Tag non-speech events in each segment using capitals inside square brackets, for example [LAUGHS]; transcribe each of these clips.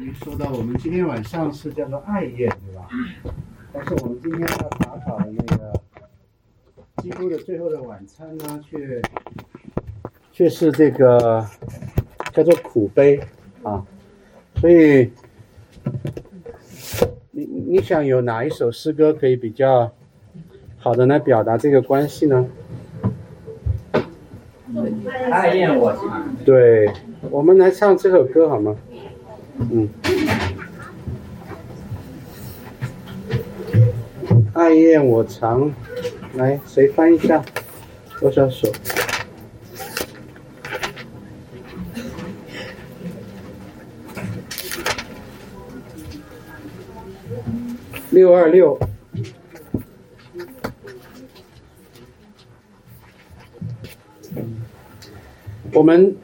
您说到我们今天晚上是叫做爱宴，对吧？但是我们今天要打扫的那个基督的最后的晚餐呢，却却是这个叫做苦杯啊。所以，你你想有哪一首诗歌可以比较好的来表达这个关系呢？爱宴我，对，我们来唱这首歌好吗？嗯。爱宴我长，来，谁翻一下？多少首？六二六。我们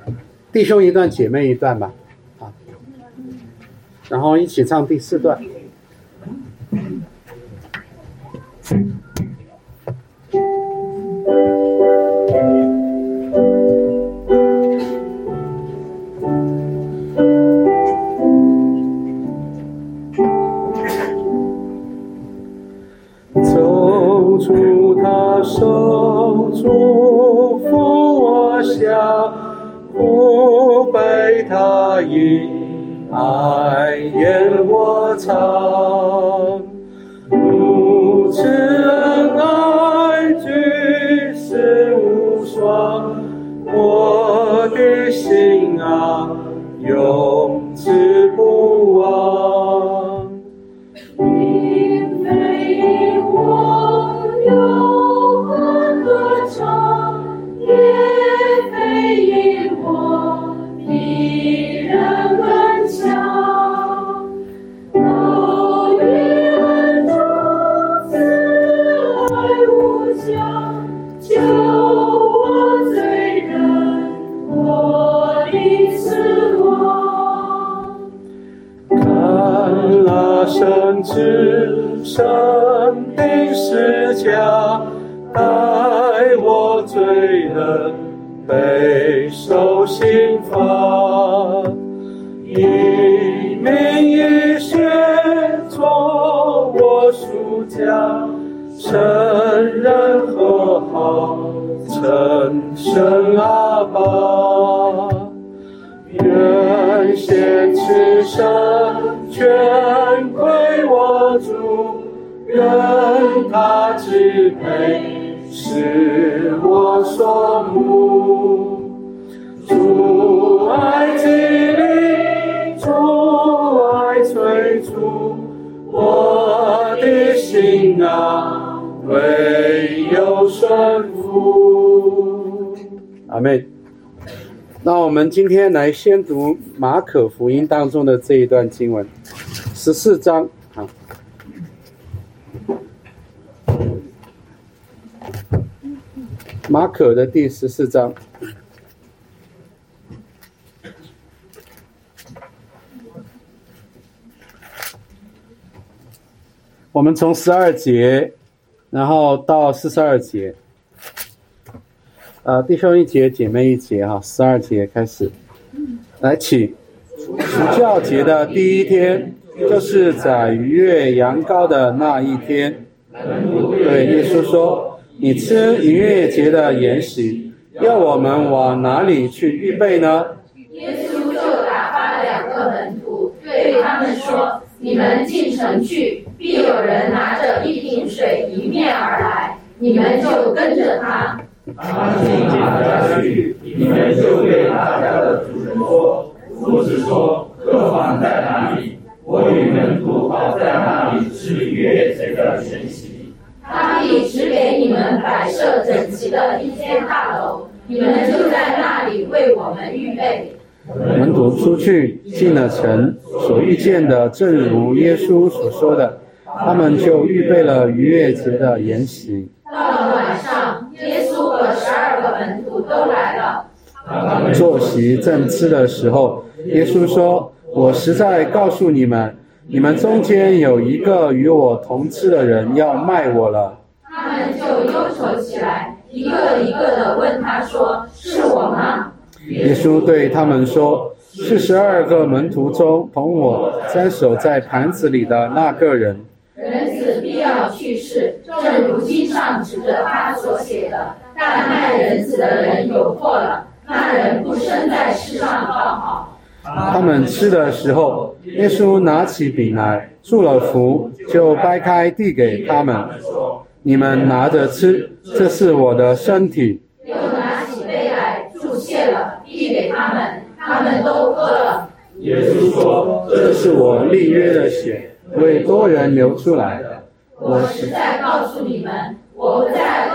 弟兄一段，姐妹一段吧，然后一起唱第四段。的心啊，永志们今天来先读马可福音当中的这一段经文，十四章啊。马可的第十四章，我们从十二节，然后到四十二节。呃，弟兄一节，姐妹一节，哈，十二节开始，来起。除教节的第一天，就是在逾越羊羔的那一天。对耶稣说：“你吃逾越节的筵席，要我们往哪里去预备呢耶稣就打发两个门徒，对他们说：“你们进城去，必有人拿着一瓶水迎面而来，你们就跟着他。他进大家去，你们就对大家的主人说：夫子说，客房在哪里？我与门徒好在那里吃逾越节的筵席。他必指给你们摆设整齐的一间大楼，你们就在那里为我们预备。？”门徒出去进了城，所遇见的正如耶稣所说的，他们就预备了逾越节的筵席。到了晚上，十二个门徒都来了。坐席正吃的时候，耶稣说：“我实在告诉你们，你们中间有一个与我同吃的人要卖我了。他们就忧愁起来，一个一个的问他说：“是我吗耶稣对他们说：“四十二个门徒中，同我沾手在盘子里的那个人，人子必要去世，正如经上指着他所写的。但卖人子的人有祸了，那人不生在世上倒好。他们吃的时候，耶稣拿起饼来，祝了福，就掰开递给他们，你们拿着吃，这是我的身体。又拿起杯来，祝谢了，递给他们，他们都喝了。耶稣说：“这是我立约的血，为多人流出来的。我实在告诉你们，我不再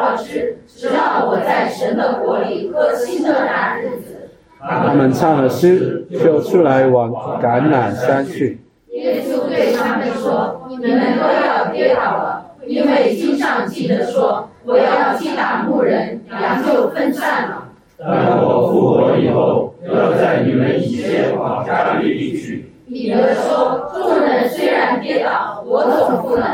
喝这葡萄汁，直到我在神的国里喝新的那日子。”他们唱了诗，就出来往橄榄山去。耶稣对他们说：“你们都要跌倒了，因为经上记得说，我要击打牧人，羊就分散了。但我复活以后，要在你们以前往加利利去。”彼得说：“众人虽然跌倒，我总不能。”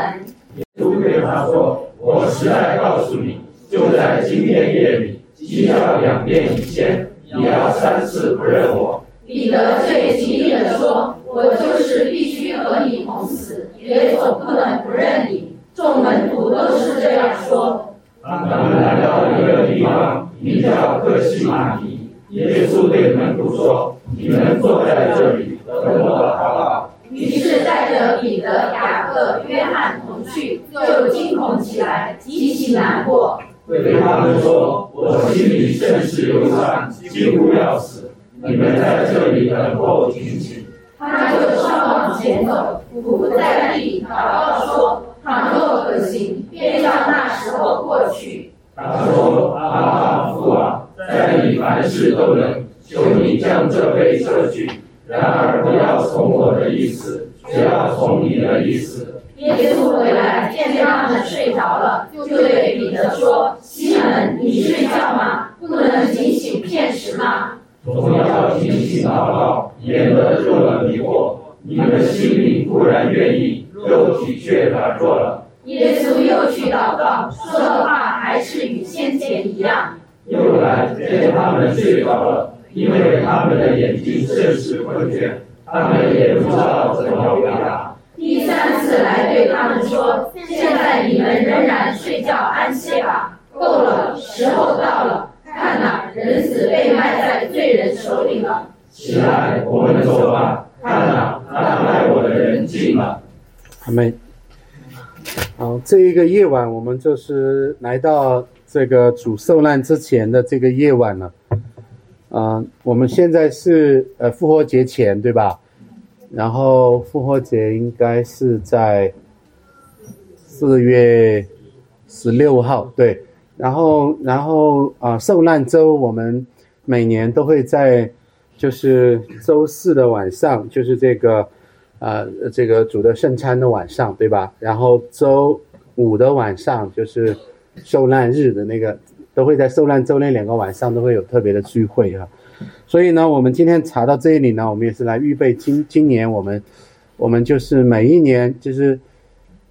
耶稣对他说：“我实在告诉你，就在今天夜里，鸡叫两遍以前，你要三次不认我。”彼得最极力地说：“我就是必须和你同死，也总不能不认你。”众门徒都是这样说。他们来到一个地方，名叫克西马尼。耶稣对门徒说：“你们坐在这里，等我祷告。”于是带着彼得、雅各、约翰同去，就惊恐起来，极其难过。对他们说：“我心里甚是忧伤，几乎要死。你们在这里等候警醒。”他就上往前走，伏在地祷告说：“倘若可行，便让那时候过去。”他说：“阿爸父啊，在你凡事都能，求你将这杯撤去。然而不要从我的意思，只要从你的意思。”耶稣回来，见他们睡着了，就对彼得说：“西门，你睡觉吗？不能警醒片时吗？”总要警醒祷告，免得入了迷惑。你们心里固然愿意，肉体却软弱了。耶稣又去祷告，说的话还是与先前一样。又来见他们睡着了，因为他们的眼睛甚是困倦，他们也不知道怎么回答。第三次来对他们说：“现在你们仍然睡觉安歇吧，够了，时候到了。看哪，人子被卖在罪人手里了。起来，我们走吧。看哪，那卖我的人进了。”阿妹，好，这一个夜晚，我们就是来到这个主受难之前的这个夜晚了。嗯、我们现在是呃复活节前，对吧？然后复活节应该是在四月十六号，对。然后，然后啊、受难周我们每年都会在就是周四的晚上，就是这个呃这个主的圣餐的晚上，对吧？然后周五的晚上就是受难日的那个，都会在受难周那两个晚上都会有特别的聚会啊。所以呢，我们今天查到这里呢，我们也是来预备今今年我们我们就是每一年就是，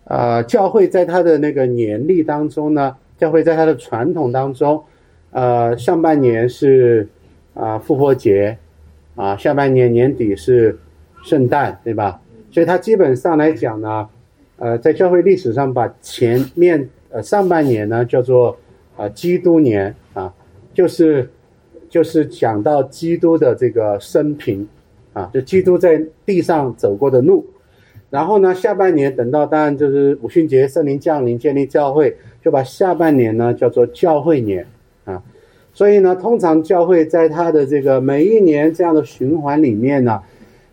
呃，教会在它的那个年历当中呢，教会在它的传统当中，呃，上半年是啊、复活节，啊下半年年底是圣诞，对吧？所以它基本上来讲呢，呃，在教会历史上把前面呃上半年呢叫做啊、基督年啊，就是就是讲到基督的这个生平啊，就基督在地上走过的路。然后呢，下半年等到当然就是五旬节圣灵降临建立教会，就把下半年呢叫做教会年啊。所以呢，通常教会在它的这个每一年这样的循环里面呢，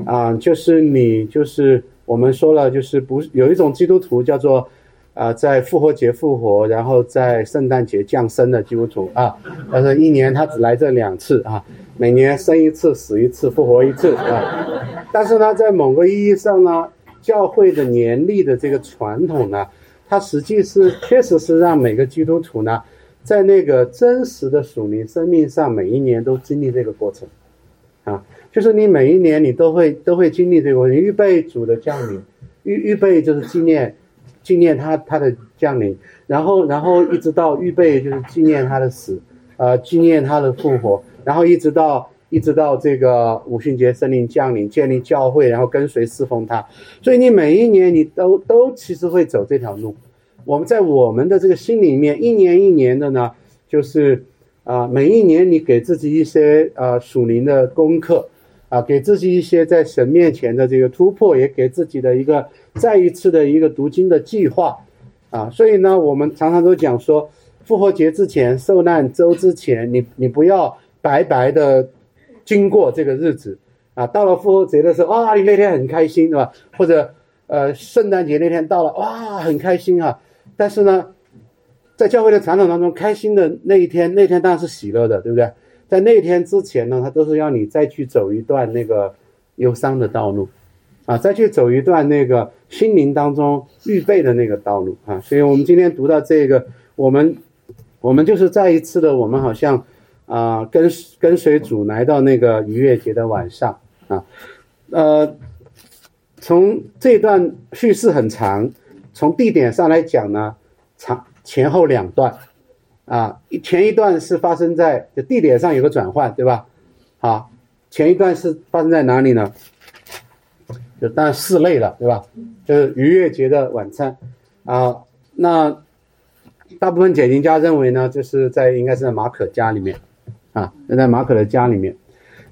啊，就是你就是我们说了，就是不有一种基督徒叫做啊，在复活节复活，然后在圣诞节降生的基督徒啊，但是一年他只来这两次啊，每年生一次，死一次，复活一次啊。但是呢，在某个意义上呢，教会的年历的这个传统呢，它实际是确实是让每个基督徒呢，在那个真实的属灵生命上，每一年都经历这个过程，啊，就是你每一年你都会都会经历这个过程，预备主的降临，预预备就是纪念纪念他他的降临，然后然后一直到预备就是纪念他的死，呃，纪念他的复活，然后一直到一直到这个五旬节圣灵降临，建立教会，然后跟随侍奉他。所以你每一年你都都其实会走这条路。我们在我们的这个心里面，一年一年的呢，就是啊，每一年你给自己一些啊属灵的功课，啊，给自己一些在神面前的这个突破，也给自己的一个再一次的一个读经的计划，啊，所以呢，我们常常都讲说，复活节之前、受难周之前，你你不要白白的经过这个日子，啊，到了复活节的时候，哇，你那天很开心，对吧？或者呃，圣诞节那天到了，哇，很开心啊。但是呢，在教会的传统当中，开心的那一天，那天当然是喜乐的，对不对？在那一天之前呢，他都是要你再去走一段那个忧伤的道路，啊，再去走一段那个心灵当中预备的那个道路啊。所以我们今天读到这个，我们我们就是再一次的，我们好像啊，跟跟随主来到那个逾越节的晚上啊，呃，从这段叙事很长。从地点上来讲呢，长前后两段，啊，前一段是发生在就地点上有个转换，对吧？好，前一段是发生在哪里呢？就当室内了，对吧？就是逾越节的晚餐，啊，那大部分解经家认为呢，就是在应该是在马可家里面，啊，在马可的家里面，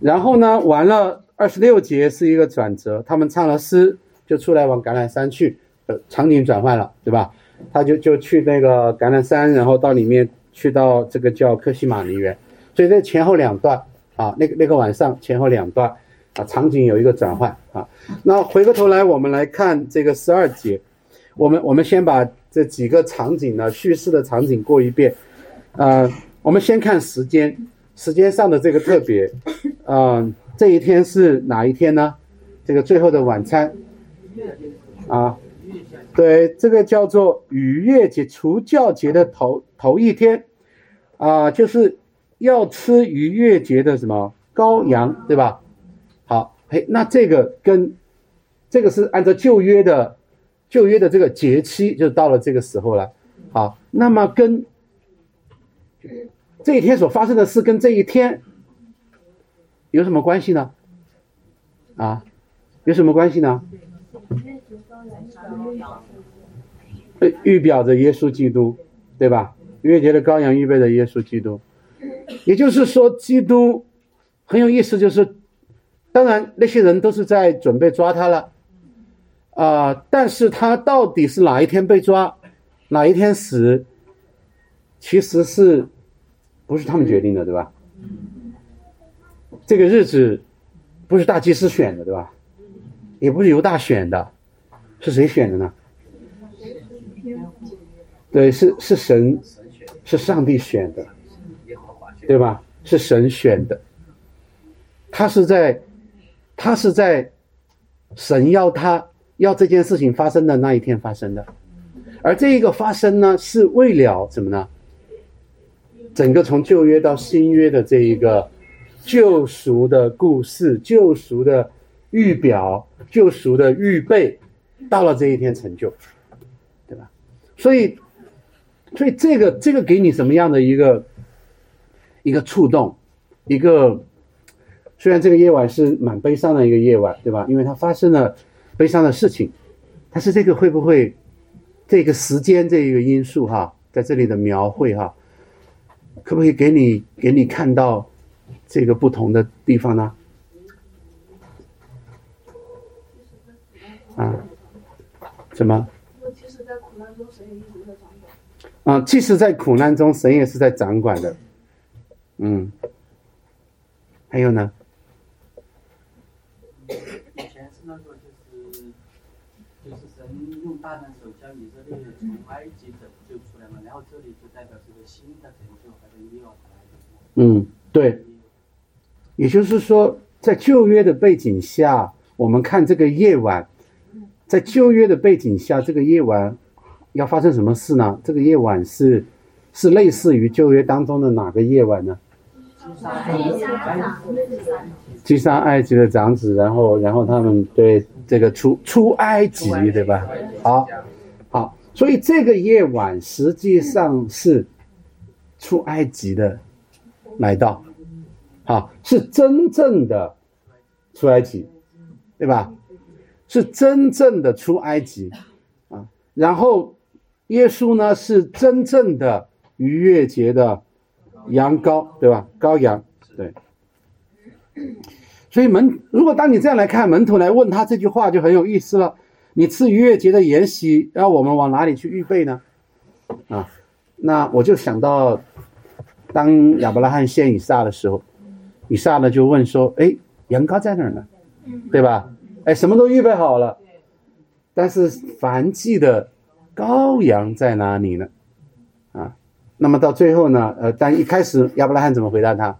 然后呢，完了二十六节是一个转折，他们唱了诗，就出来往橄榄山去。呃场景转换了，对吧？他就就去那个橄榄山，然后到里面去到这个叫科西玛尼园，所以在前后两段啊，那个那个晚上前后两段啊，场景有一个转换啊。那回过头来，我们来看这个十二节，我们我们先把这几个场景呢叙事的场景过一遍，呃，我们先看时间，时间上的这个特别，嗯，这一天是哪一天呢？这个最后的晚餐啊。对，这个叫做逾越节、除教节的头头一天，啊，就是要吃逾越节的什么羔羊，对吧？好，嘿，那这个跟这个是按照旧约的旧约的这个节期，就到了这个时候了。好，那么跟这一天所发生的事跟这一天有什么关系呢？啊，有什么关系呢？预表着耶稣基督，对吧？逾越节的羔羊预备的耶稣基督，也就是说，基督很有意思，就是当然那些人都是在准备抓他了，啊，但是他到底是哪一天被抓，哪一天死，其实是不是他们决定的，对吧？这个日子不是大祭司选的，对吧？也不是犹大选的。是谁选的呢？对，是是神，是上帝选的，对吧？是神选的。他是在，他是在神要他要这件事情发生的那一天发生的，而这一个发生呢，是为了什么呢？整个从旧约到新约的这一个救赎的故事、救赎的预表、救赎的预备。到了这一天成就，对吧？所以，所以这个这个给你什么样的一个一个触动？一个虽然这个夜晚是蛮悲伤的一个夜晚，对吧？因为它发生了悲伤的事情，但是这个会不会这个时间这一个因素哈，在这里的描绘哈，可不可以给你给你看到这个不同的地方呢？啊？什么？啊，即使在苦难中，神也是在掌管的。嗯，还有呢？以前是那个，就是就是神用大能手将以色列从埃及拯救出来嘛，然后这里就代表这个新的拯救，还是又要来嗯，对。也就是说，在旧约的背景下，我们看这个夜晚。在旧约的背景下，这个夜晚要发生什么事呢？这个夜晚是是类似于旧约当中的哪个夜晚呢？击杀埃及的长子，然后然后他们对这个出出埃及，对吧？好，所以这个夜晚实际上是出埃及的来到。好，是真正的出埃及，对吧？是真正的出埃及啊。然后耶稣呢是真正的逾越节的羊羔，对吧？羔羊，对。所以门，如果当你这样来看，门徒来问他这句话就很有意思了。你吃逾越节的筵席，让我们往哪里去预备呢？啊，那我就想到，当亚伯拉罕献以撒的时候，以撒呢就问说：“哎，羊羔在哪儿呢？对吧？哎，什么都预备好了，但是燔祭的羔羊在哪里呢？啊，那么到最后呢？呃，但一开始亚伯拉罕怎么回答他？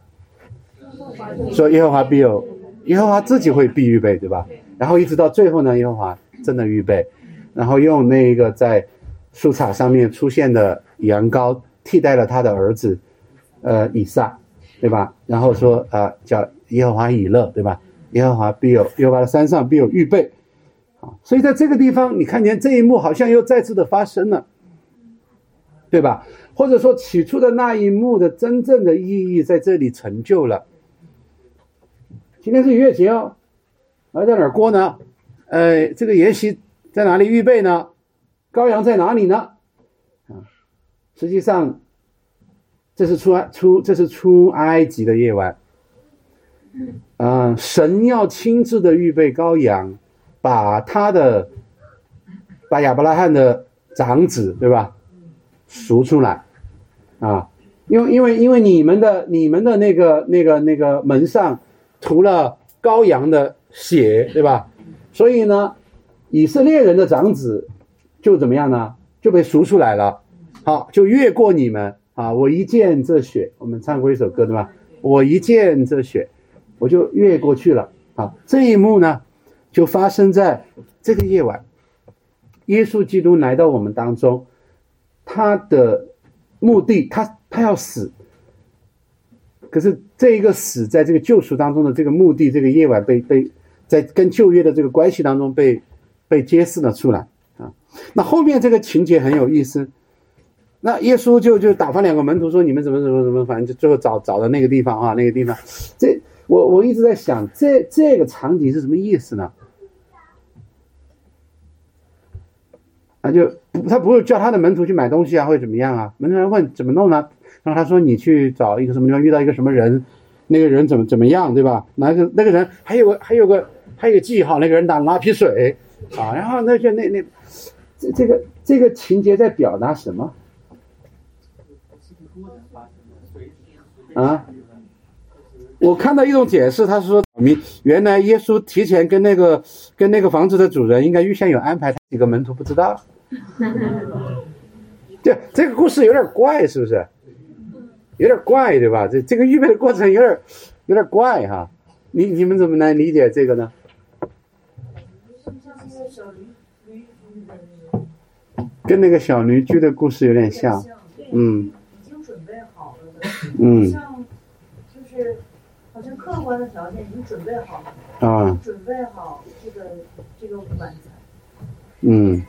说耶和华必有。”耶和华自己会必预备，对吧？然后一直到最后呢，耶和华真的预备，然后用那个在树杈上面出现的羊羔替代了他的儿子，呃，以撒，对吧？然后说啊，叫耶和华以勒，对吧？耶和华必有，耶和华的山上必有预备，啊，所以在这个地方，你看见这一幕好像又再次的发生了，对吧？或者说起初的那一幕的真正的意义在这里成就了。今天是逾越节哦，还在哪儿过呢？呃，这个筵席在哪里预备呢？羔羊在哪里呢？啊，实际上，这是出埃出这是出埃及的夜晚。嗯，神要亲自的预备羔羊，把他的把亚伯拉罕的长子对吧赎出来啊，因为因为因为你们的你们的那个那个那个门上。涂了羔羊的血，对吧？所以呢，以色列人的长子就怎么样呢？就被赎出来了。好，就越过你们啊！我一见这血，我们唱过一首歌，对吧？我一见这血，我就越过去了。啊，这一幕呢，就发生在这个夜晚。耶稣基督来到我们当中，他的目的，他他要死。可是这一个死在这个救赎当中的这个目的，这个夜晚被被在跟旧约的这个关系当中被被揭示了出来啊。那后面这个情节很有意思，那耶稣就就打发两个门徒说：“你们怎么怎么怎么，反正就最后找找到那个地方啊，那个地方。”这我我一直在想，这这个场景是什么意思呢？啊，就他不会叫他的门徒去买东西啊，或者怎么样啊？门徒问怎么弄呢？然后他说：“你去找一个什么地方，遇到一个什么人，那个人怎么怎么样，对吧？那个那个人还有个还有个还有个记号，那个人打拉皮水，啊，然后那就那那这这个这个情节在表达什么？啊？我看到一种解释，他是说明原来耶稣提前跟那个跟那个房子的主人应该预先有安排，几个门徒不知道。[LAUGHS] 这，这个故事有点怪，是不是？”有点怪，对吧？这这个预备的过程有点有点怪哈。你你们怎么来理解这个呢？跟那个小驴驹的故事有点像，嗯。已经准备好了的，嗯。像就是好像客观的条件已经准备好了，啊，准备好这个这个晚餐。嗯。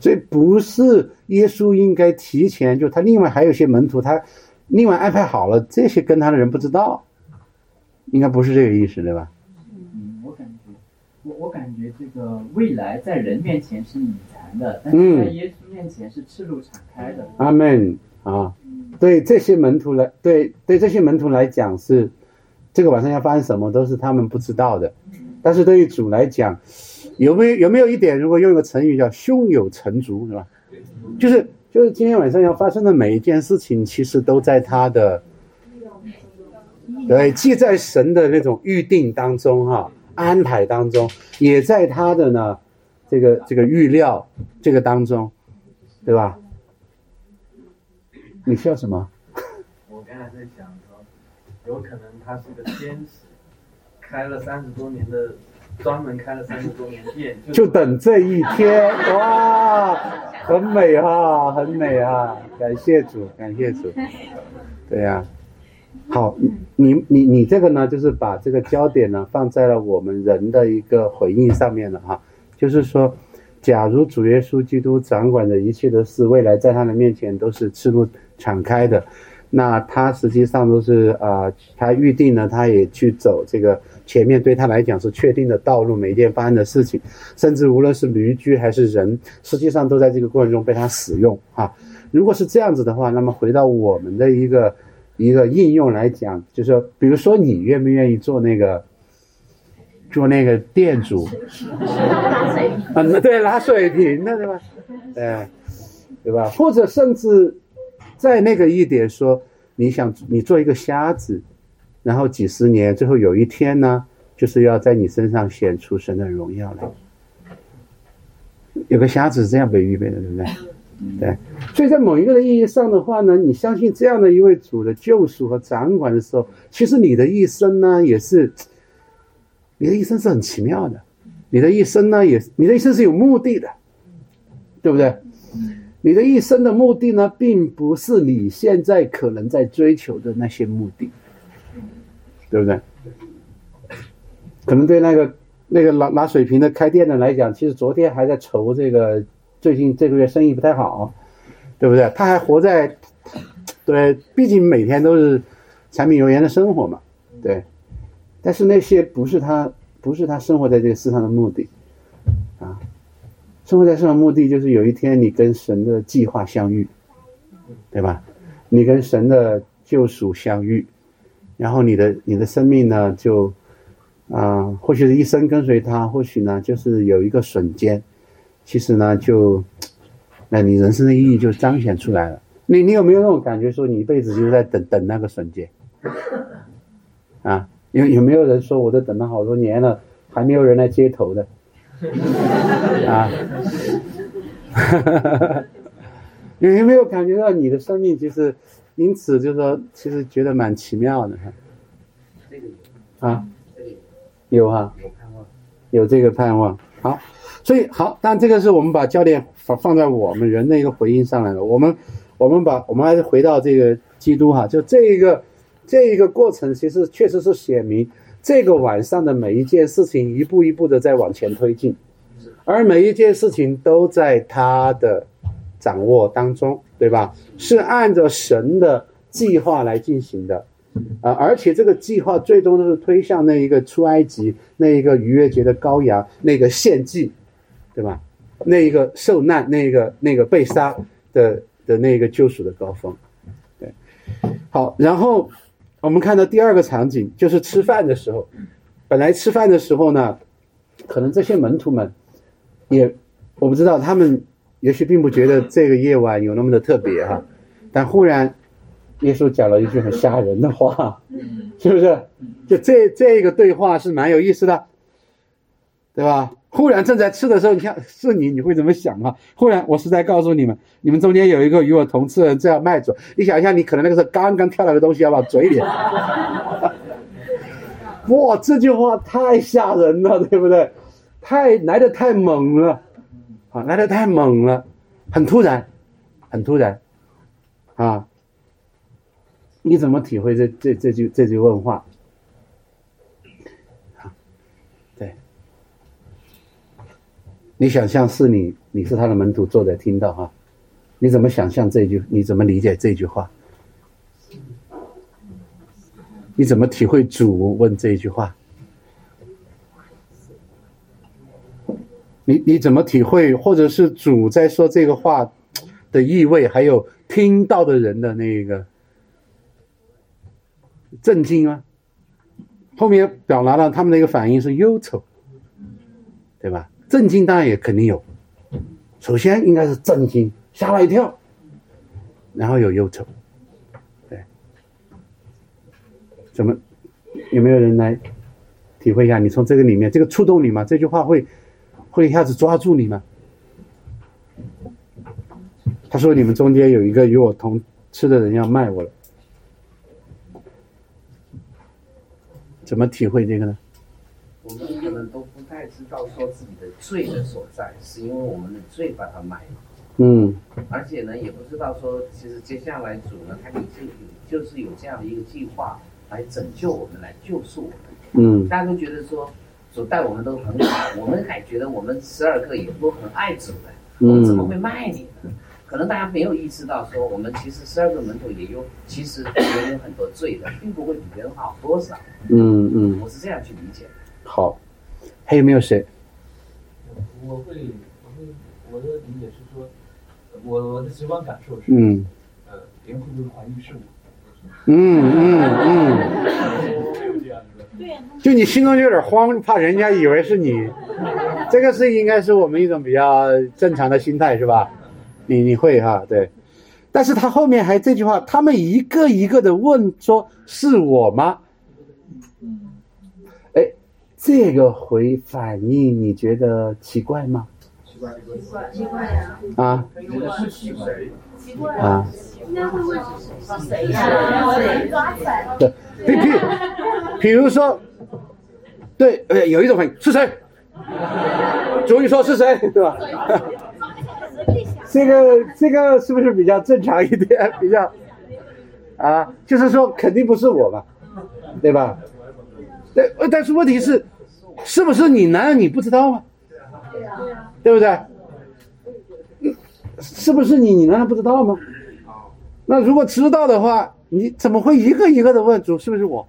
所以不是耶稣应该提前就他另外还有些门徒他另外安排好了这些跟他的人不知道，应该不是这个意思对吧？嗯，我感觉我我感觉这个未来在人面前是隐藏的，但是在耶稣面前是赤露敞开的。阿门啊！对这些门徒来对对这些门徒来讲是这个晚上要发生什么都是他们不知道的，但是对于主来讲。有没有有没有一点？如果用一个成语叫“胸有成竹”，是吧？就是就是今天晚上要发生的每一件事情，其实都在他的对，既在神的那种预定当中哈，安排当中，也在他的呢这个这个预料这个当中，对吧？你笑什么？我刚才在想说，有可能他是个天使，开了三十多年的。专门开了三十多年店，[LAUGHS] 就等这一天哇，很美哈，很美啊！感谢主，感谢主。对呀，好，你你你这个呢，就是把这个焦点呢放在了我们人的一个回应上面了哈。就是说，假如主耶稣基督掌管的一切的事，未来在他的面前都是赤露敞开的，那他实际上都是啊，他预定呢，他也去走这个前面对他来讲是确定的道路，每一件发生的事情，甚至无论是驴驹还是人，实际上都在这个过程中被他使用啊。如果是这样子的话，那么回到我们的一个一个应用来讲，就是说比如说你愿不愿意做那个做那个店主？啊，对，拉水瓶的对吧？哎，对吧？或者甚至。在那个一点说，你想你做一个瞎子，然后几十年，最后有一天呢，就是要在你身上显出神的荣耀来。有个瞎子是这样被预备的，对不对？对。所以在某一个的意义上的话呢，你相信这样的一位主的救赎和掌管的时候，其实你的一生呢，也是，你的一生是很奇妙的，你的一生呢，也你的一生是有目的的，对不对？你的一生的目的呢，并不是你现在可能在追求的那些目的，对不对？可能对那个那个拿拿水瓶的开店的来讲，其实昨天还在愁这个最近这个月生意不太好，对不对？他还活在对，毕竟每天都是柴米油盐的生活嘛，对。但是那些不是他不是他生活在这个世上的目的啊。生活在世上的目的就是有一天你跟神的计划相遇，对吧？你跟神的救赎相遇，然后你的你的生命呢就，啊，或许是一生跟随他，或许呢就是有一个瞬间，其实呢就，那你人生的意义就彰显出来了。你你有没有那种感觉，说你一辈子就在等等那个瞬间？啊，有有没有人说我都等了好多年了，还没有人来接头的？啊，你有没有感觉到你的生命其实因此就是说，其实觉得蛮奇妙的哈？啊，有哈，有盼望，有这个盼望。好，所以好，但这个是我们把焦点放放在我们人的一个回应上来了。我们我们把我们还是回到这个基督哈，就这一个这一个过程，其实确实是写明。这个晚上的每一件事情，一步一步的在往前推进，而每一件事情都在他的掌握当中，对吧？是按照神的计划来进行的，啊，而且这个计划最终都是推向那一个出埃及那一个逾越节的羔羊那个献祭，对吧？那一个受难那个那个被杀的的那个救赎的高峰，对，好，然后。我们看到第二个场景，就是吃饭的时候。本来吃饭的时候呢，可能这些门徒们也我不知道，他们也许并不觉得这个夜晚有那么的特别哈。但忽然，耶稣讲了一句很吓人的话，是不是？就这这个对话是蛮有意思的，对吧？忽然正在吃的时候，你看是你，你会怎么想啊？忽然，我是在告诉你们，你们中间有一个与我同吃的人这样迈走。你想一下，你可能那个时候刚刚跳了个东西要往嘴里，[LAUGHS] 哇，这句话太吓人了，对不对？太来的太猛了，啊，来的太猛了，很突然，很突然，啊，你怎么体会这这这句这句问话？你想象是你，你是他的门徒，坐在听到哈，你怎么想象这句？你怎么理解这句话？你怎么体会主问这一句话？你你怎么体会，或者是主在说这个话的意味，还有听到的人的那个震惊啊？后面表达了他们的一个反应是忧愁，对吧？震惊当然也肯定有，首先应该是震惊，吓了一跳，然后有忧愁，对，怎么有没有人来体会一下？你从这个里面，这个触动你吗？这句话会会一下子抓住你吗？他说：“你们中间有一个与我同吃的人要卖我了，怎么体会这个呢？”我们可能都不太知道说自己的罪的所在，是因为我们的罪把它埋了。嗯。而且呢，也不知道说，其实接下来主呢，他已经有就是有这样的一个计划来拯救我们，来救赎我们。嗯。大家都觉得说，主待我们都很好，我们还觉得我们十二个也都很爱主的。嗯。怎么会卖你呢？可能大家没有意识到，说我们其实十二个门徒也有，其实也有很多罪的，并不会比别人好多少。嗯嗯，我是这样去理解的。好，还有没有谁？我会，我会，我的理解是说，我我的直观感受是，嗯，呃，别人会不会怀疑是我？嗯嗯嗯。就你心中就有点慌，怕人家以为是你，这个是应该是我们一种比较正常的心态，是吧？你你会哈对，但是他后面还这句话，他们一个一个的问说：“是我吗？”哎，这个回反应你觉得奇怪吗？奇怪，奇怪，奇怪呀！啊？觉得是奇怪？奇怪啊？应该会问是谁呀？谁抓起来？对，比比，比如说，对，呃，有一种反应是谁？主语说是谁，对吧？这个这个是不是比较正常一点？[LAUGHS] 比较啊，就是说肯定不是我吧，对吧？但，但是问题是，是不是你？难道你不知道吗？对不对？是不是你？你难道不知道吗？那如果知道的话，你怎么会一个一个的问主是不是我？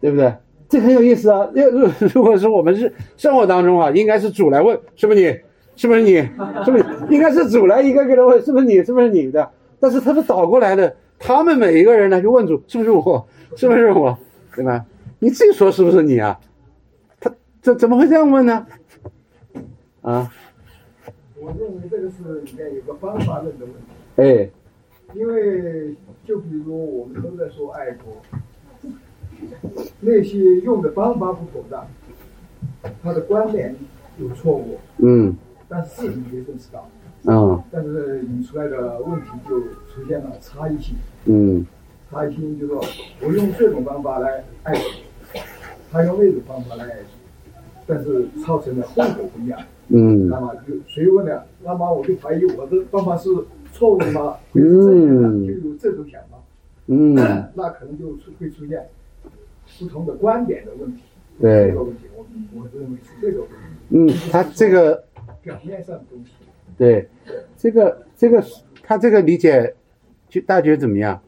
对不对？这很有意思啊！如 [LAUGHS] 如果是我们是生活当中啊，应该是主来问是不是你，是不是你，是不是？应该是主来一个个的问是不是你，是不是你的？但是他是倒过来的，他们每一个人呢就问主是不是我，是不是我，对吧？你自己说是不是你啊？他这怎么会这样问呢？啊？我认为这个是里面有个方法论的问题。哎。因为就比如我们都在说爱国。那些用的方法不妥当，他的观点有错误，嗯，但是事情也认识到，嗯，但是引出来的问题就出现了差异性，嗯，差异性就是说我用这种方法来爱主，他用那种方法来，但是造成的后果不一样，嗯，那么就谁问了，那么我就怀疑我的方法是错误的吗？嗯，就有这种想法，嗯，[COUGHS] 那可能就出会出现。不同的观点的问题，对，这个问题，我我认为是这个问题。嗯，他这个表面上的东西，对，这个这个他这个理解，就大家觉得怎么样？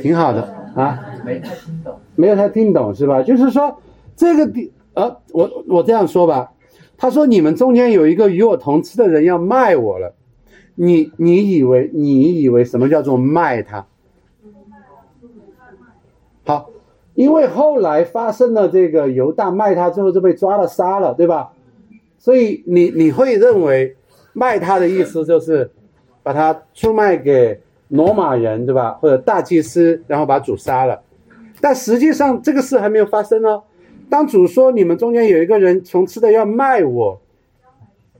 挺好的啊，没太听懂，没有太听懂是吧？就是说这个地，呃，我我这样说吧，他说你们中间有一个与我同吃的人要卖我了，你你以为你以为什么叫做卖他？好。因为后来发生了这个犹大卖他之后就被抓了杀了，对吧？所以你你会认为卖他的意思就是把他出卖给罗马人，对吧？或者大祭司，然后把主杀了。但实际上这个事还没有发生呢。当主说你们中间有一个人从吃的要卖我，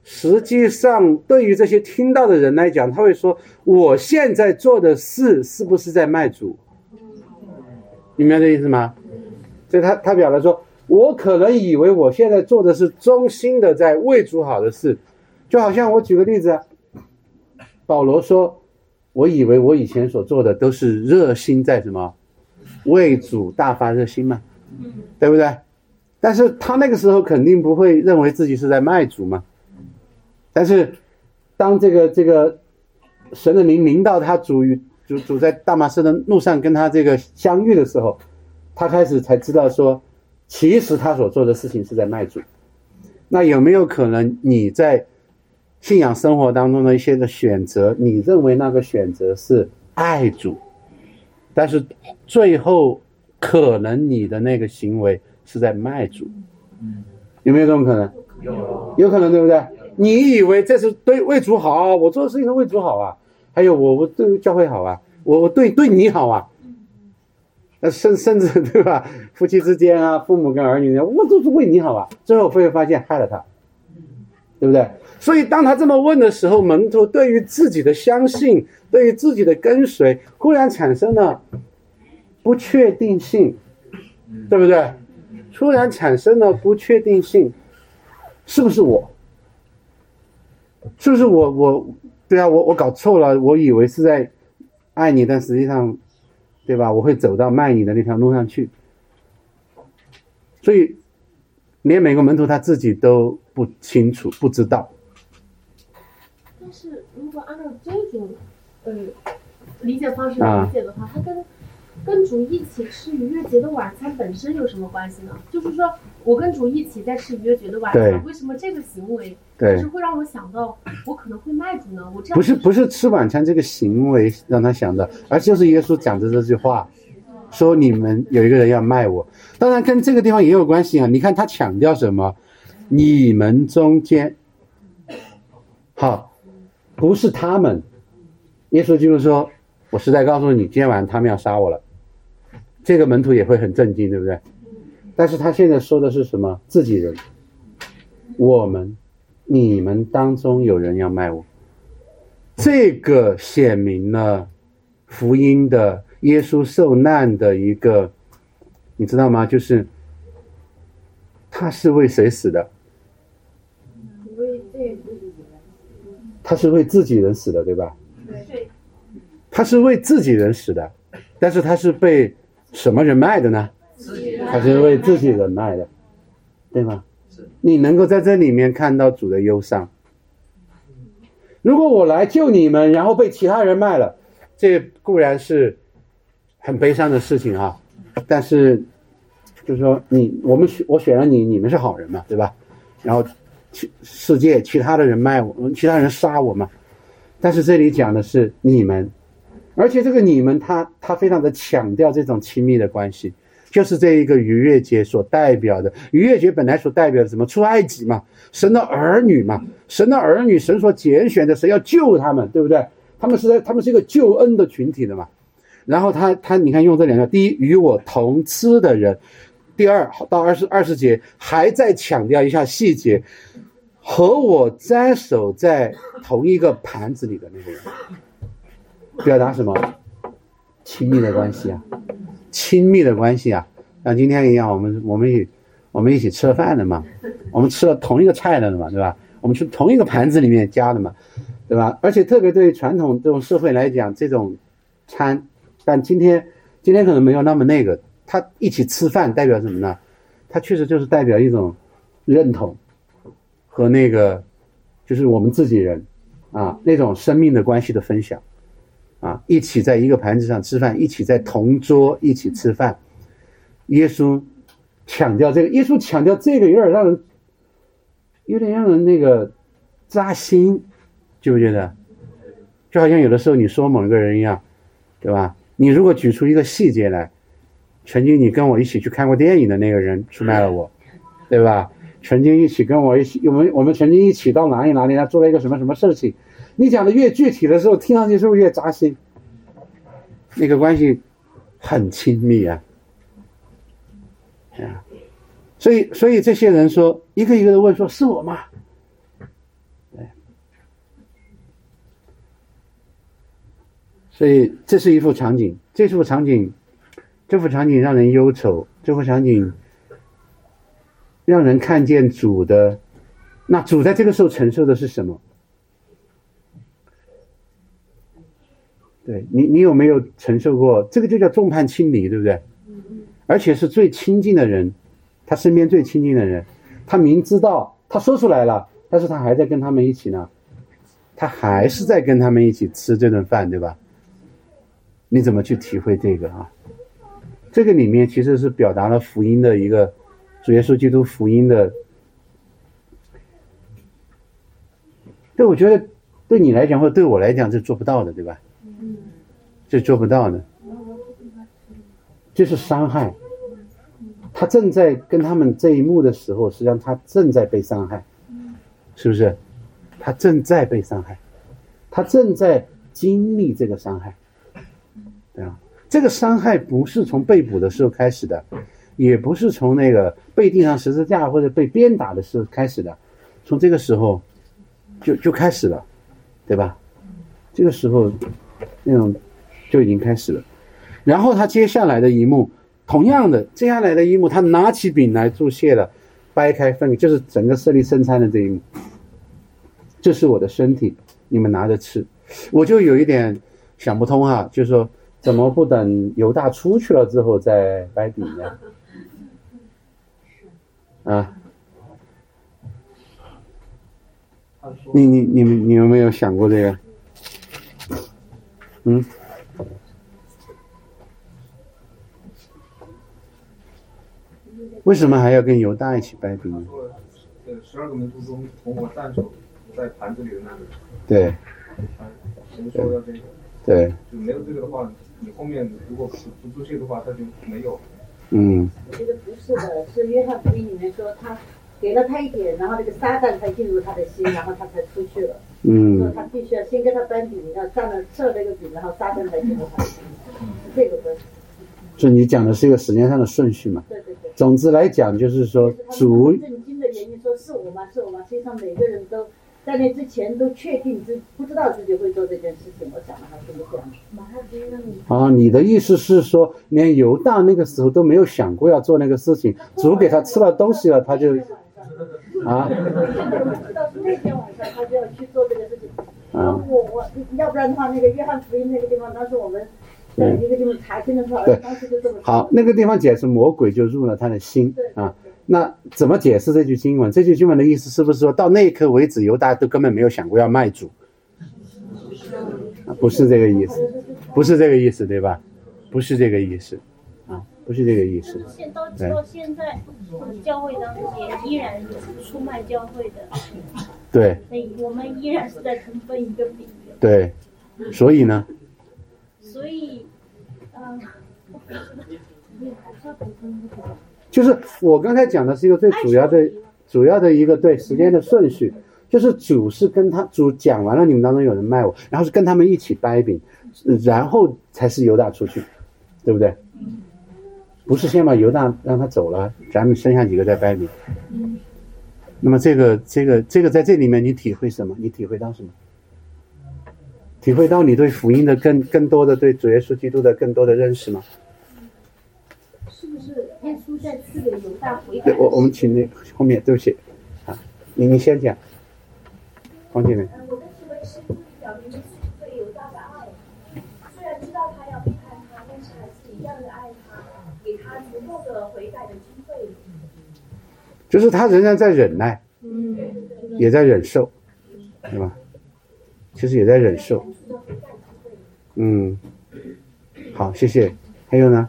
实际上对于这些听到的人来讲，他会说我现在做的事是不是在卖主？你明白这意思吗？所以他他表达说，我可能以为我现在做的是忠心的在为主好的事，就好像我举个例子，保罗说，我以为我以前所做的都是热心在什么，为主大发热心嘛，对不对？但是他那个时候肯定不会认为自己是在卖主嘛。但是当这个这个神的灵临到他主与。主主在大马士的路上跟他这个相遇的时候，他开始才知道说，其实他所做的事情是在卖主。那有没有可能你在信仰生活当中的一些的选择，你认为那个选择是爱主，但是最后可能你的那个行为是在卖主？嗯有没有这种可能？有，有可能对不对？你以为这是对为主好，我做的事情是为主好啊？还有我我对教会好啊，我我对对你好啊，那甚甚至对吧？夫妻之间啊，父母跟儿女，我都是为你好啊。最后会发现害了他，对不对？所以当他这么问的时候，门徒对于自己的相信，对于自己的跟随，忽然产生了不确定性，对不对？突然产生了不确定性，是不是我？是不是我我？对啊，我我搞错了，我以为是在爱你，但实际上，对吧？我会走到卖你的那条路上去，所以连每个门徒他自己都不清楚、不知道，这种呃理解方式来理解的话，它跟跟主一起吃逾越节的晚餐本身有什么关系呢？就是说我跟主一起在吃逾越节的晚餐，为什么这个行为就是会让我想到我可能会卖主呢？我这样不是不是吃晚餐这个行为让他想到，而就是耶稣讲的这句话，说你们有一个人要卖我，当然跟这个地方也有关系啊。你看他强调什么？你们中间，好，不是他们。耶稣基督说，我实在告诉你，今天晚上他们要杀我了。这个门徒也会很震惊，对不对？但是他现在说的是什么？自己人，我们，你们当中有人要卖我，这个显明了福音的耶稣受难的一个，你知道吗？就是他是为谁死的？他是为自己人死的，对吧？他是为自己人死的，但是他是被。什么人卖的呢？他是为自己人卖的，对吗？你能够在这里面看到主的忧伤。如果我来救你们，然后被其他人卖了，这固然是很悲伤的事情啊。但是，就是说，你我们选我选了你，你们是好人嘛，对吧？然后，其世界其他的人卖我，其他人杀我嘛。但是这里讲的是你们。而且这个你们，他他非常的强调这种亲密的关系，就是这一个逾越节所代表的。逾越节本来所代表的什么？出埃及嘛，神的儿女嘛，神的儿女，神所拣选的，神要救他们，对不对？他们是在，他们是一个救恩的群体的嘛。然后他他，你看用这两个，第一，与我同吃的人；第二，到二十二十节还在强调一下细节，和我沾手在同一个盘子里的那个人。表达什么？亲密的关系啊，亲密的关系啊，像今天一样，我们我们一我们一起吃了饭的嘛，我们吃了同一个菜的嘛，对吧？我们是同一个盘子里面加的嘛，对吧？而且特别对传统这种社会来讲，这种餐，但今天今天可能没有那么那个，他一起吃饭代表什么呢？他确实就是代表一种认同和那个就是我们自己人啊那种生命的关系的分享。啊，一起在一个盘子上吃饭，一起在同桌一起吃饭。耶稣强调这个，耶稣强调这个有点让人，有点让人那个扎心，觉不觉得？就好像有的时候你说某一个人一样，对吧？你如果举出一个细节来，曾经你跟我一起去看过电影的那个人出卖了我，对吧？曾经一起跟我一起，我们我们曾经一起到哪里哪里，他做了一个什么什么事情。你讲的越具体的时候，听上去是不是越扎心？那个关系很亲密啊，啊，所以所以这些人说，一个一个的问，说是我吗？所以这是一幅场景，这幅场景，这幅场景让人忧愁，这幅场景让人看见主的，那主在这个时候承受的是什么？对你，你有没有承受过？这个就叫众叛亲离，对不对？而且是最亲近的人，他身边最亲近的人，他明知道他说出来了，但是他还在跟他们一起呢，他还是在跟他们一起吃这顿饭，对吧？你怎么去体会这个啊？这个里面其实是表达了福音的一个主耶稣基督福音的。对，我觉得对你来讲，或者对我来讲，是做不到的，对吧？这做不到呢，这是伤害。他正在跟他们这一幕的时候，实际上他正在被伤害，是不是？他正在被伤害，他正在经历这个伤害，对啊。这个伤害不是从被捕的时候开始的，也不是从那个被钉上十字架或者被鞭打的时候开始的，从这个时候就就开始了，对吧？这个时候那种。就已经开始了，然后他接下来的一幕，同样的，接下来的一幕，他拿起饼来注谢了，掰开分，就是整个设立圣餐的这一幕。这是我的身体，你们拿着吃。我就有一点想不通哈，就是说，怎么不等犹大出去了之后再掰饼呢？[LAUGHS] 啊？你你你们你有没有想过这个？嗯。为什么还要跟犹大一起拜饼呢？呃，十二个门徒中，从我单手在盘子里的那个。对。先说到这个。对。就没有这个的话，你后面如果不不出去的话，他就没有。嗯。我觉得不是的，是约翰福音里面说他给了他一点，然后那个撒旦才进入他的心，然后他才出去了。嗯。说他必须要先跟他掰饼，要蘸了吃了一个饼，然后撒旦才进入他的心，是这个分。就你讲的是一个时间上的顺序嘛？对对对。总之来讲，就是说主。震惊的原因说是我吗？是我吗？实际上每个人都在那之前都确定自不知道自己会做这件事情。我想的还是这样。啊，你的意思是说，连犹大那个时候都没有想过要做那个事情，主给他吃了东西了，他就啊。那天晚上他就要去做这个事情。啊。我我要不然的话，那个约翰福音那个地方，当时我们。在，一个地方查经的时候，当时就这么。好，那个地方解释魔鬼就入了他的心啊。那怎么解释这句经文？这句经文的意思是不是说到那一刻为止，犹大都根本没有想过要卖主？不是这个意思，不是这个意思，对吧？不是这个意思，啊，不是这个意思。现到到现在，教会当中也依然有出卖教会的。对。那我们依然是在成分一个饼。对，所以呢？所以，嗯，[LAUGHS] 就是我刚才讲的是一个最主要的、主要的一个对时间的顺序，就是主是跟他主讲完了，你们当中有人卖我，然后是跟他们一起掰饼，然后才是犹大出去，对不对？不是先把犹大让他走了，咱们剩下几个再掰饼。那么这个、这个、这个在这里面你体会什么？你体会到什么？体会到你对福音的更更多的对主耶稣基督的更多的认识吗？是不是耶稣在赐给犹大悔改？我我们请那后面对不起，啊，你你先讲，黄姐妹。我的行为是表明对犹大的爱，虽然知道他要背叛他，但是还是一样的爱他，给他足够的悔改的机会。就是他仍然在忍耐，嗯，也在忍受，对吧？其实也在忍受，嗯，好，谢谢。还有呢？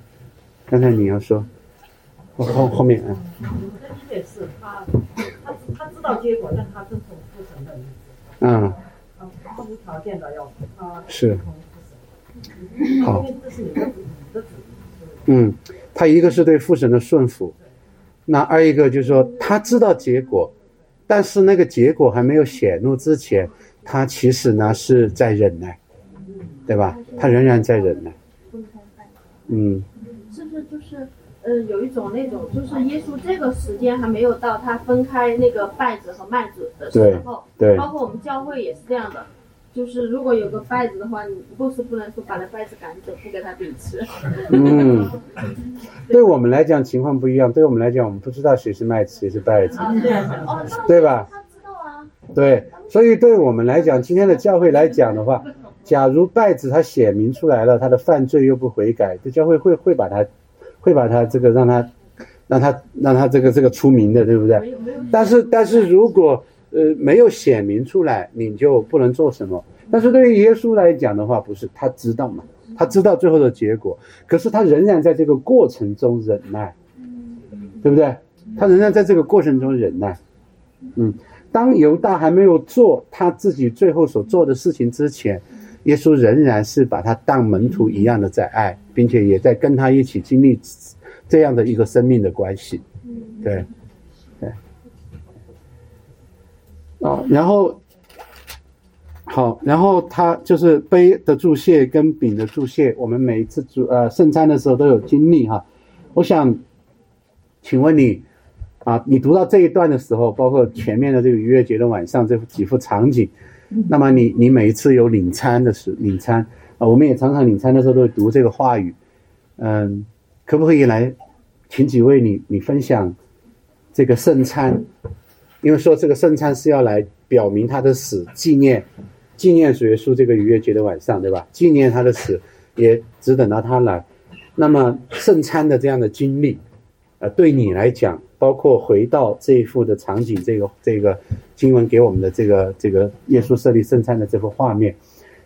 刚才你要说，后后后面啊。我的理解是他，他他知道结果，但他遵从父神的意思。嗯。他无条件的要他是。好。嗯，他一个是对父神的顺服，那二一个就是说他知道结果，但是那个结果还没有显露之前。他其实呢是在忍耐，对吧？他仍然在忍耐。嗯。是不是就是呃有一种那种就是耶稣这个时间还没有到，他分开那个稗子和麦子的时候，对，包括我们教会也是这样的，就是如果有个稗子的话，你不是不能说把那稗子赶走，不给他饼吃。[LAUGHS] 嗯。对我们来讲情况不一样，对我们来讲，我们不知道谁是麦子，谁是稗子，对吧？对，所以对我们来讲，今天的教会来讲的话，假如拜子他写明出来了，他的犯罪又不悔改，这教会会会把他，会把他这个让他，让他让他这个这个出名的，对不对？但是但是如果呃没有显明出来，你就不能做什么。但是对于耶稣来讲的话，不是他知道嘛，他知道最后的结果，可是他仍然在这个过程中忍耐，对不对？他仍然在这个过程中忍耐，嗯。当犹大还没有做他自己最后所做的事情之前，耶稣仍然是把他当门徒一样的在爱，并且也在跟他一起经历这样的一个生命的关系。对。哦，然后好，然后他就是杯的注谢跟饼的注谢，我们每一次主呃圣餐的时候都有经历哈。我想请问你。啊，你读到这一段的时候，包括前面的这个逾越节的晚上这几幅场景，那么你你每一次有领餐的时领餐啊，我们也常常领餐的时候都会读这个话语，嗯，可不可以来，请几位你你分享这个圣餐，因为说这个圣餐是要来表明他的死，纪念纪念主耶稣这个逾越节的晚上，对吧？纪念他的死，也只等到他来。那么圣餐的这样的经历，呃，对你来讲。包括回到这一幅的场景，这个这个经文给我们的这个这个耶稣设立圣餐的这幅画面，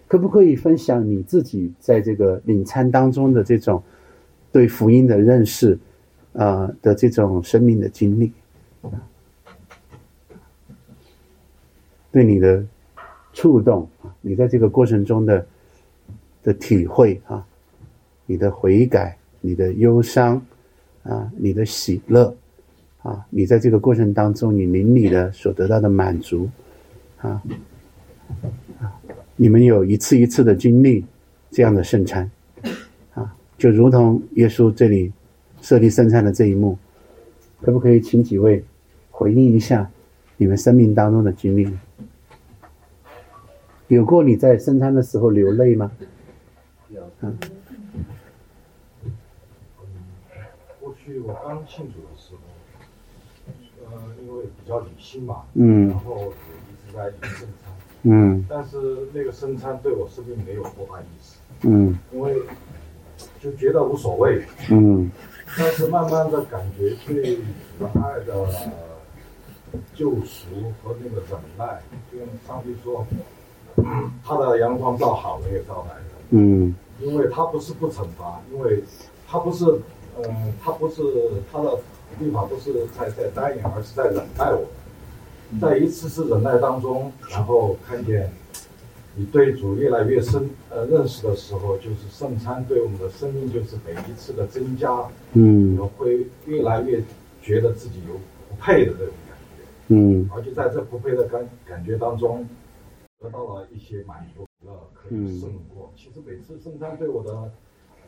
可不可以分享你自己在这个领餐当中的这种对福音的认识，啊的这种生命的经历，对你的触动，你在这个过程中的的体会啊，你的悔改，你的忧伤，啊，你的喜乐，啊，你在这个过程当中你邻里的所得到的满足，啊。你们有一次一次的经历这样的圣餐，啊，就如同耶稣这里设立圣餐的这一幕，可不可以请几位回应一下你们生命当中的经历？有过你在生餐的时候流泪吗？有。嗯。过去我刚信主的时候，呃，因为比较理性嘛，嗯，然后一直在领圣餐。嗯，但是那个生餐对我生命没有多大意思。嗯，因为就觉得无所谓。嗯，但是慢慢的感觉对主的爱的救赎和那个忍耐，就像上帝说，他的阳光照好了也照来了。嗯，因为他不是不惩罚，因为他不是，嗯，他不是他的立法不是在在单眼，而是在忍耐我们。在一次次忍耐当中，然后看见你对主越来越深呃认识的时候，就是圣餐对我们的生命就是每一次的增加，嗯，会越来越觉得自己有不配的这种感觉，嗯，而且在这不配的感感觉当中，得到了一些满足了，可以胜过。其实每次圣餐对我的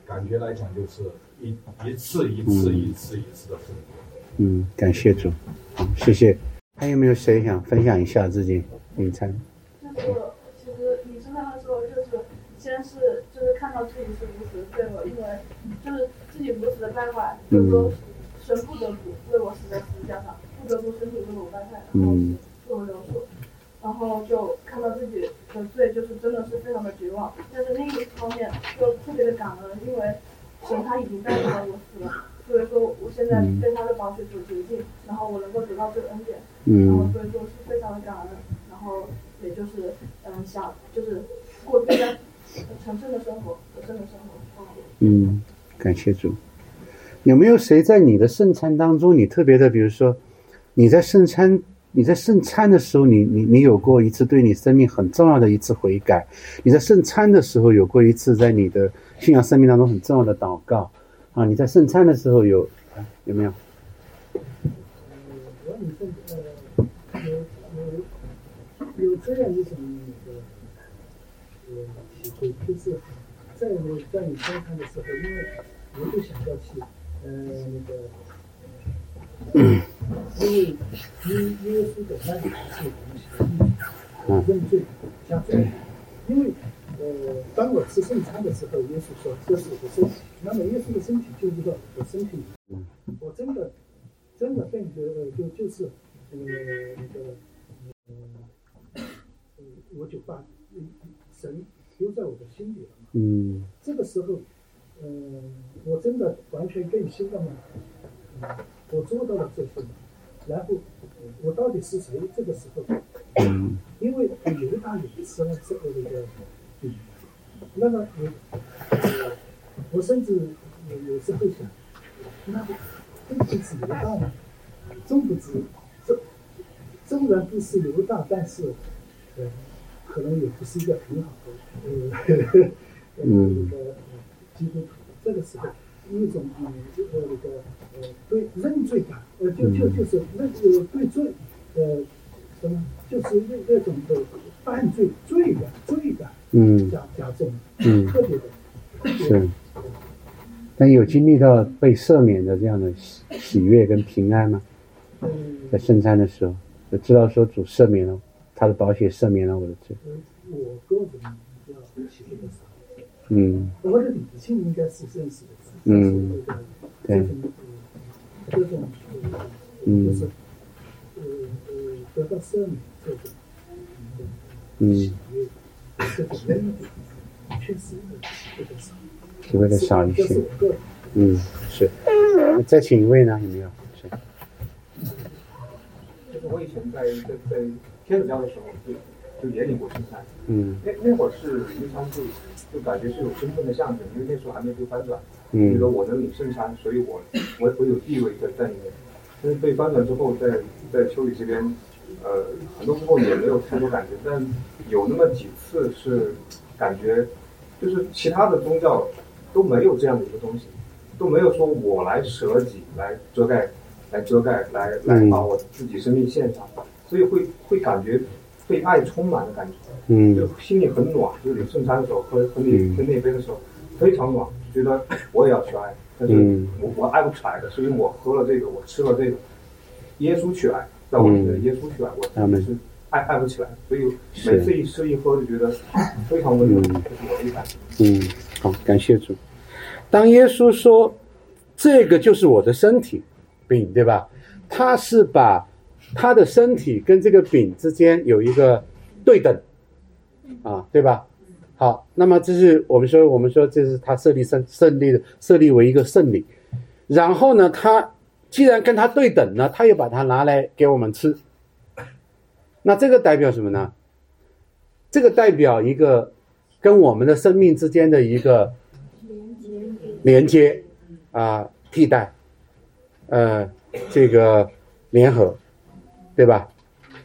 感觉来讲，就是一一次一次一次一次的胜过。嗯，感谢主，谢谢。还有没有谁想分享一下自己领餐？就是其实领圣餐的时候，就是先是就是看到自己是如此的罪恶，因为就是自己如此的败坏，就是说神不得不为我死在十字架上，不得不身体为我败坏，然后为我流血，然后就看到自己的罪，就是真的是非常的绝望。但是另一方面又特别的感恩，因为神他已经带领了我死了，所以说我现在被他的宝血所洁净，然后我能够得到这个恩典。嗯，然后所以说是非常的感恩，然后也就是嗯想就是过更加纯正的生活，纯正的生活。嗯，感谢主。有没有谁在你的圣餐当中，你特别的，比如说你在圣餐你在圣餐的时候，你你你有过一次对你生命很重要的一次悔改？你在圣餐的时候有过一次在你的信仰生命当中很重要的祷告啊？你在圣餐的时候有有没有？有这样一种那个呃体会，就是在我在你观看的时候，因为我就想到去呃那个，因为因因为是的那里是我们是认罪加罪，因为呃当我吃圣餐的时候，耶稣说这是我的身体，那么耶稣的身体就知道我的身体，我真的真的变得就就是呃那个嗯。我就把神留在我的心里了嘛。嗯。这个时候，嗯，我真的完全更新了嘛。嗯。我做到了这些，然后我到底是谁？这个时候，因为犹大也吃了这个那个，嗯。那么我，我甚至有有时候想，那真不是犹大吗？真不知，这纵然不是犹大，但是，呃。可能也不是一个很好的，呃，那个基督徒，这个时候一种呃那个呃对认罪感，呃就就就是认呃对罪，呃什么就是那那种的犯罪罪感罪感嗯加加重嗯特别的是，但有经历到被赦免的这样的喜喜悦跟平安吗？在圣餐的时候，就知道说主赦免了。他的保险赦免了我的罪。我个人比较体会的少。嗯。我的理性应该是认识的。嗯。对。这种嗯，就是呃呃得到赦免这种嗯，这种恩典确实体会的少。一些。嗯，是。再请一位呢？有没有？就是我以前在在在。天主教的时候，就也领过圣餐。嗯。那那会儿是平常就就感觉是有身份的象征，因为那时候还没被翻转。嗯。觉得我能领圣餐，所以我我我有地位在在里面。但是被翻转之后，在在秋雨这边，呃，很多时候也没有太多感觉，但有那么几次是感觉，就是其他的宗教都没有这样的一个东西，都没有说我来舍己来遮盖。来遮盖，来来把我自己生命献上，所以会会感觉被爱充满的感觉，嗯，就心里很暖。就是你圣餐的时候，喝喝那喝那杯的时候，非常暖，觉得我也要去爱，但是我我爱不起来的，所以我喝了这个，我吃了这个，耶稣去爱，在我里面耶稣去爱，我是爱爱不起来，所以每次一吃一喝就觉得非常温暖，这是我的感觉。嗯，好，感谢主。当耶稣说这个就是我的身体。饼对吧？他是把他的身体跟这个饼之间有一个对等，啊，对吧？好，那么这是我们说，我们说这是他设立胜胜利的设立为一个圣礼。然后呢，他既然跟他对等呢，他又把它拿来给我们吃。那这个代表什么呢？这个代表一个跟我们的生命之间的一个连接，连接啊，替代。呃，这个联合，对吧？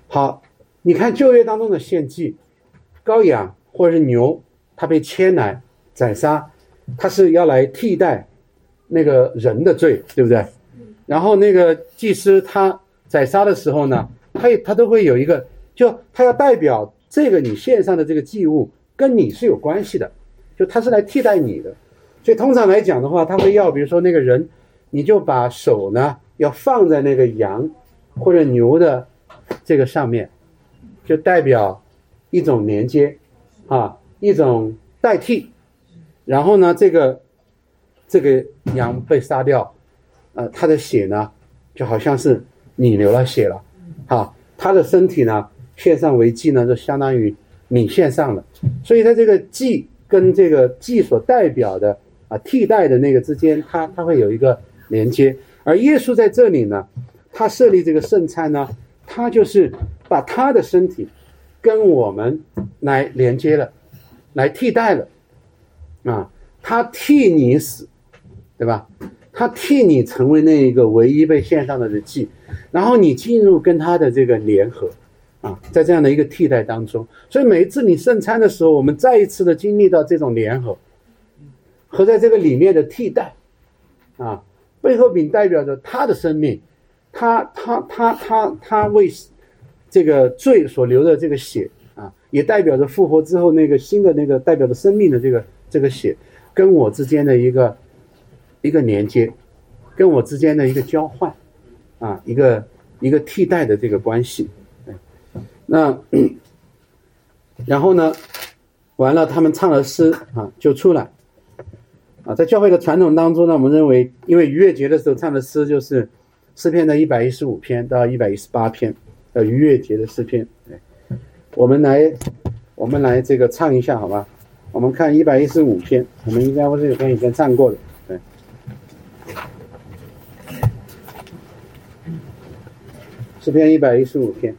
好，你看旧约当中的献祭，羔羊或者是牛，它被牵来宰杀，它是要来替代那个人的罪，对不对？然后那个祭司他宰杀的时候呢，他也他都会有一个，就他要代表这个你献上的这个祭物跟你是有关系的，就他是来替代你的，所以通常来讲的话，他会要，比如说那个人。你就把手呢要放在那个羊或者牛的这个上面，就代表一种连接啊，一种代替。然后呢，这个这个羊被杀掉，呃，它的血呢就好像是你流了血了，啊，它的身体呢献上为祭呢，就相当于你献上了。所以它这个祭跟这个祭所代表的啊替代的那个之间，它它会有一个。连接，而耶稣在这里呢，他设立这个圣餐呢，他就是把他的身体跟我们来连接了，来替代了，啊，他替你死，对吧？他替你成为那一个唯一被献上的的祭，然后你进入跟他的这个联合，啊，在这样的一个替代当中，所以每一次你圣餐的时候，我们再一次的经历到这种联合，和在这个里面的替代，啊。背后饼代表着他的生命，他他他他他为这个罪所流的这个血啊，也代表着复活之后那个新的那个代表着生命的这个这个血，跟我之间的一个一个连接，跟我之间的一个交换啊，一个一个替代的这个关系。那然后呢，完了他们唱了诗啊，就出来。啊，在教会的传统当中呢，我们认为，因为逾越节的时候唱的诗就是诗篇的一百一十五篇到一百一十八篇，呃，逾越节的诗篇。我们来，我们来这个唱一下，好吧？我们看一百一十五篇，我们应该不是有篇以前唱过的，对。诗篇一百一十五篇。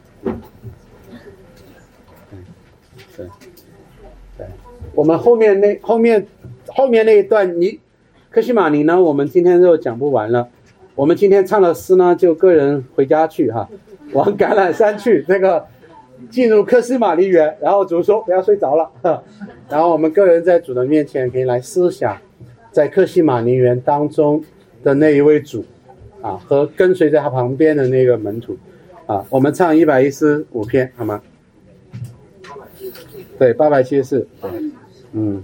对，对，我们后面那后面。后面那一段，你克西玛尼呢？我们今天就讲不完了。我们今天唱的诗呢，就个人回家去哈，[LAUGHS] 往橄榄山去。那个进入克西玛丽园，然后主说不要睡着了，然后我们个人在主的面前可以来思想，在克西玛丽园当中的那一位主啊，和跟随在他旁边的那个门徒啊，我们唱一百一十五篇好吗？对，八百七十四，嗯。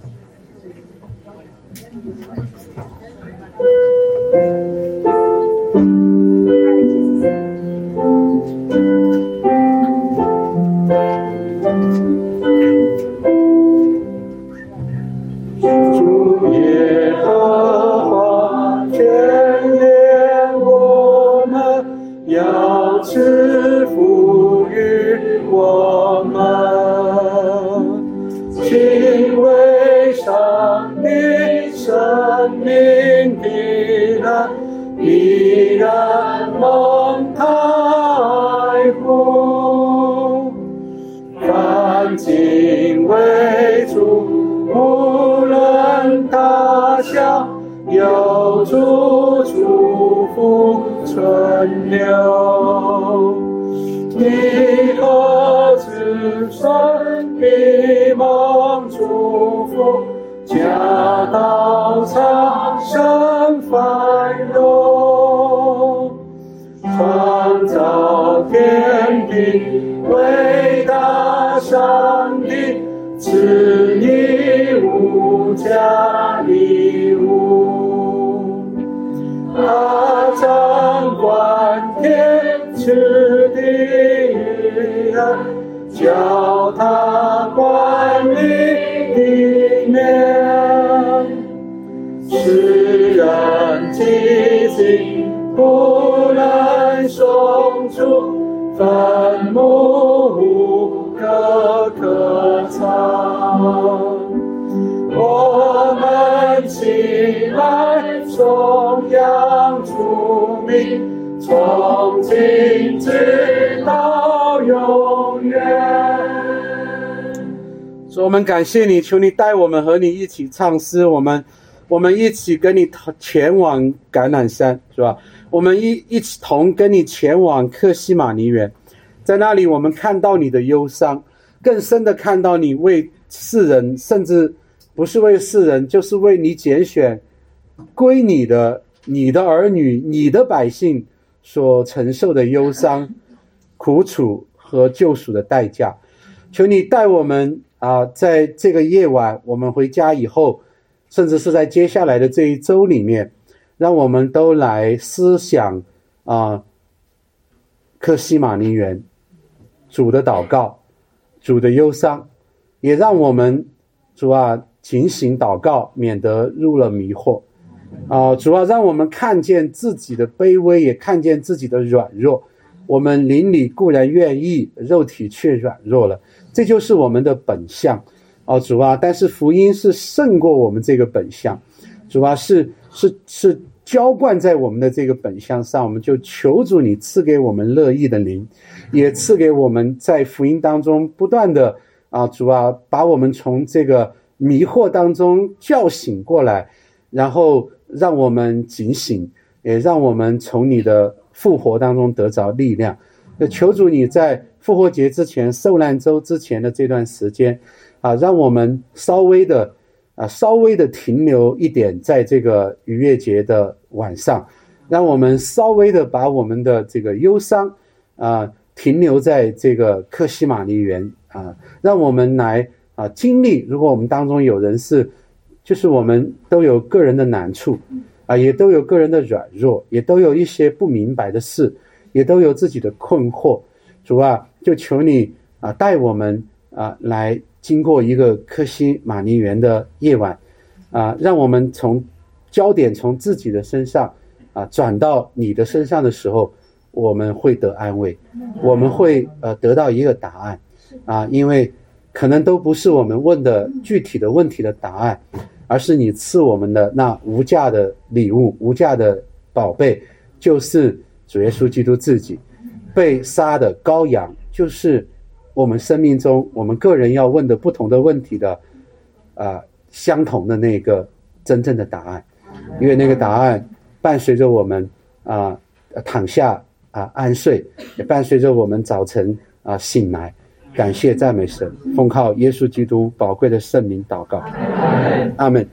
子孙闭门祝福，家道昌盛繁荣，创造天地伟大上帝赐你无价礼物，他掌管天赐地叫他管理地面，世人寂静不能送出坟墓无可可藏。我们起来颂扬主名，从今直到永远。所以我们感谢你，求你带我们和你一起唱诗，我们我们一起跟你前往橄榄山，是吧？我们一一起同跟你前往克西马尼园，在那里我们看到你的忧伤，更深的看到你为世人，甚至不是为世人，就是为你拣选归你的你的儿女、你的百姓所承受的忧伤、苦楚和救赎的代价。求你带我们啊，在这个夜晚，我们回家以后，甚至是在接下来的这一周里面。让我们都来思想啊，克西玛尼园主的祷告，主的忧伤，也让我们主啊警醒祷告，免得入了迷惑啊！主啊，让我们看见自己的卑微，也看见自己的软弱。我们灵里固然愿意，肉体却软弱了，这就是我们的本相哦，主啊！但是福音是胜过我们这个本相，主啊是。是是浇灌在我们的这个本相上，我们就求主你赐给我们乐意的灵，也赐给我们在福音当中不断的啊主啊，把我们从这个迷惑当中叫醒过来，然后让我们警醒，也让我们从你的复活当中得着力量。那求主你在复活节之前、受难周之前的这段时间，啊，让我们稍微的。啊，稍微的停留一点，在这个逾越节的晚上，让我们稍微的把我们的这个忧伤啊停留在这个克西玛尼园啊，让我们来啊经历。如果我们当中有人是，就是我们都有个人的难处啊，也都有个人的软弱，也都有一些不明白的事，也都有自己的困惑。主啊，就求你啊带我们啊来。经过一个克西玛尼园的夜晚，啊，让我们从焦点从自己的身上啊转到你的身上的时候，我们会得安慰，我们会呃得到一个答案，啊，因为可能都不是我们问的具体的问题的答案，而是你赐我们的那无价的礼物、无价的宝贝，就是主耶稣基督自己被杀的羔羊，就是。我们生命中，我们个人要问的不同的问题的，啊，相同的那个真正的答案，因为那个答案伴随着我们啊躺下啊安睡，也伴随着我们早晨啊醒来，感谢赞美神，奉靠耶稣基督宝贵的圣名祷告，阿门。